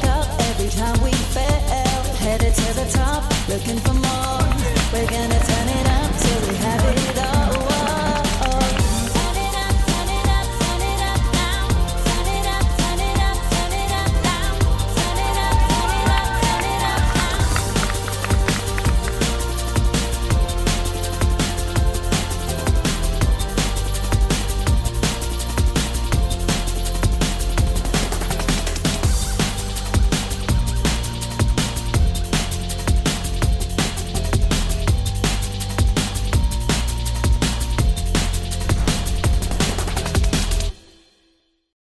back up every time we fail.